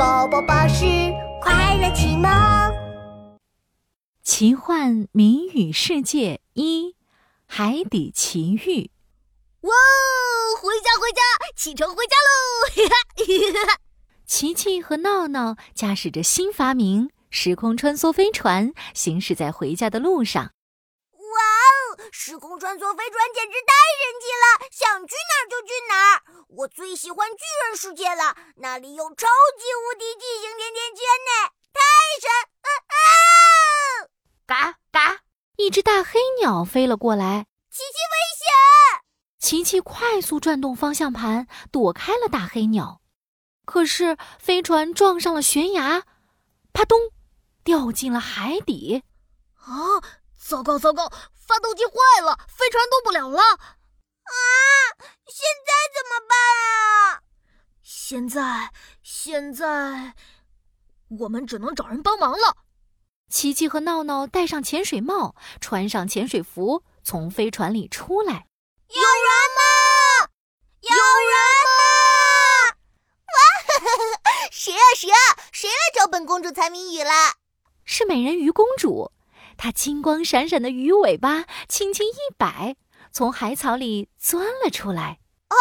宝宝巴士快乐启蒙，奇幻谜语世界一：海底奇遇。哇！回家，回家，启程回家喽！琪琪和闹闹驾驶着新发明——时空穿梭飞船，行驶在回家的路上。时空穿梭飞船简直太神奇了，想去哪儿就去哪儿。我最喜欢巨人世界了，那里有超级无敌巨型甜甜圈呢，太神！啊啊！嘎嘎！一只大黑鸟飞了过来，琪琪危险！琪琪快速转动方向盘，躲开了大黑鸟。可是飞船撞上了悬崖，啪咚，掉进了海底。啊！糟糕糟糕，发动机坏了，飞船动不了了。啊！现在怎么办啊？现在现在，我们只能找人帮忙了。琪琪和闹闹戴上潜水帽，穿上潜水服，从飞船里出来。有人吗？有人吗？哇！谁啊谁啊？谁来找本公主猜谜语了？是美人鱼公主。它金光闪闪的鱼尾巴轻轻一摆，从海草里钻了出来。哦，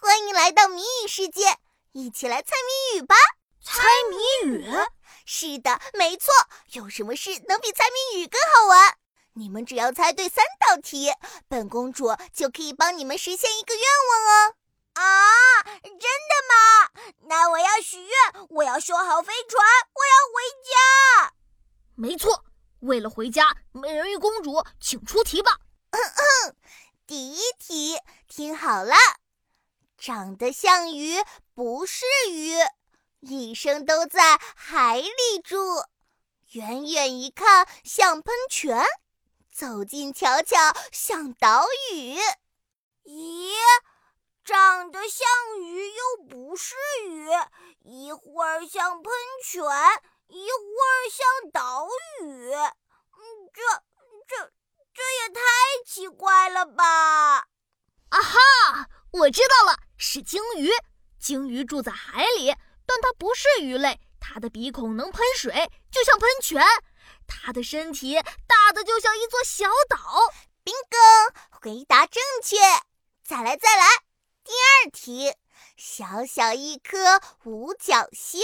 欢迎来到谜语世界，一起来猜谜语吧！猜谜语？是的，没错。有什么事能比猜谜语更好玩？你们只要猜对三道题，本公主就可以帮你们实现一个愿望哦！啊，真的吗？那我要许愿，我要修好飞船，我要回家。没错，为了回家，美人鱼公主，请出题吧。第一题，听好了，长得像鱼，不是鱼，一生都在海里住，远远一看像喷泉。走近瞧瞧，像岛屿。咦，长得像鱼又不是鱼，一会儿像喷泉，一会儿像岛屿。嗯，这、这、这也太奇怪了吧！啊哈，我知道了，是鲸鱼。鲸鱼住在海里，但它不是鱼类，它的鼻孔能喷水，就像喷泉。它的身体大的就像一座小岛。bingo，回答正确。再来再来，第二题，小小一颗五角星，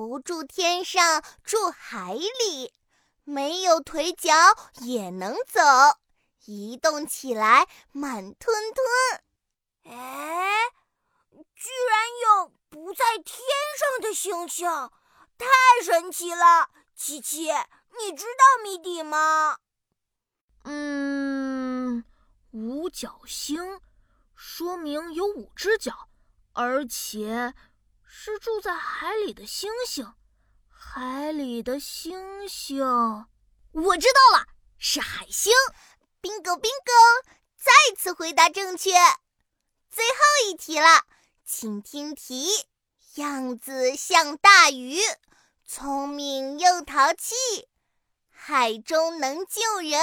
不住天上，住海里，没有腿脚也能走，移动起来慢吞吞。哎，居然有不在天上的星星，太神奇了！琪琪。你知道谜底吗？嗯，五角星说明有五只脚，而且是住在海里的星星。海里的星星，我知道了，是海星。bingo bingo，再次回答正确。最后一题了，请听题：样子像大鱼，聪明又淘气。海中能救人，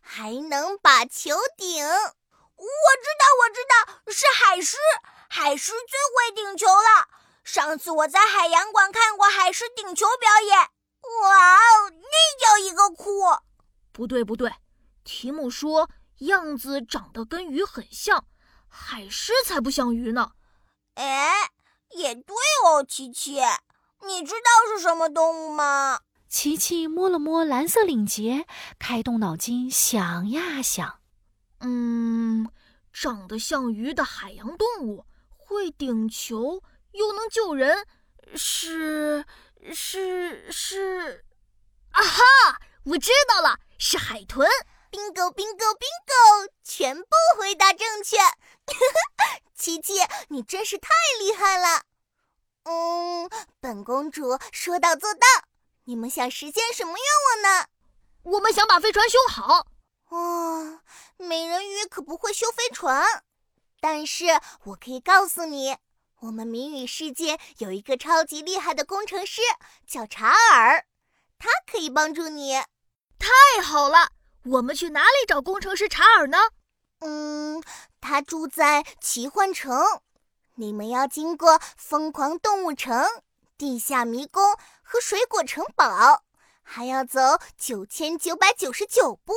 还能把球顶。我知道，我知道，是海狮。海狮最会顶球了。上次我在海洋馆看过海狮顶球表演，哇哦，那叫一个酷！不对，不对，题目说样子长得跟鱼很像，海狮才不像鱼呢。哎，也对哦，琪琪，你知道是什么动物吗？琪琪摸了摸蓝色领结，开动脑筋想呀想，嗯，长得像鱼的海洋动物，会顶球又能救人，是是是，啊哈！我知道了，是海豚。bingo bingo bingo，全部回答正确。琪琪，你真是太厉害了。嗯，本公主说到做到。你们想实现什么愿望呢？我们想把飞船修好。哦，美人鱼可不会修飞船，但是我可以告诉你，我们谜语世界有一个超级厉害的工程师，叫查尔，他可以帮助你。太好了，我们去哪里找工程师查尔呢？嗯，他住在奇幻城，你们要经过疯狂动物城。地下迷宫和水果城堡，还要走九千九百九十九步。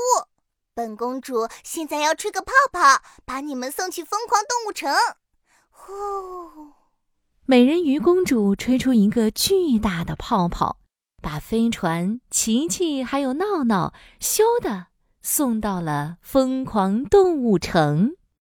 本公主现在要吹个泡泡，把你们送去疯狂动物城。呼！美人鱼公主吹出一个巨大的泡泡，把飞船、琪琪还有闹闹咻的送到了疯狂动物城。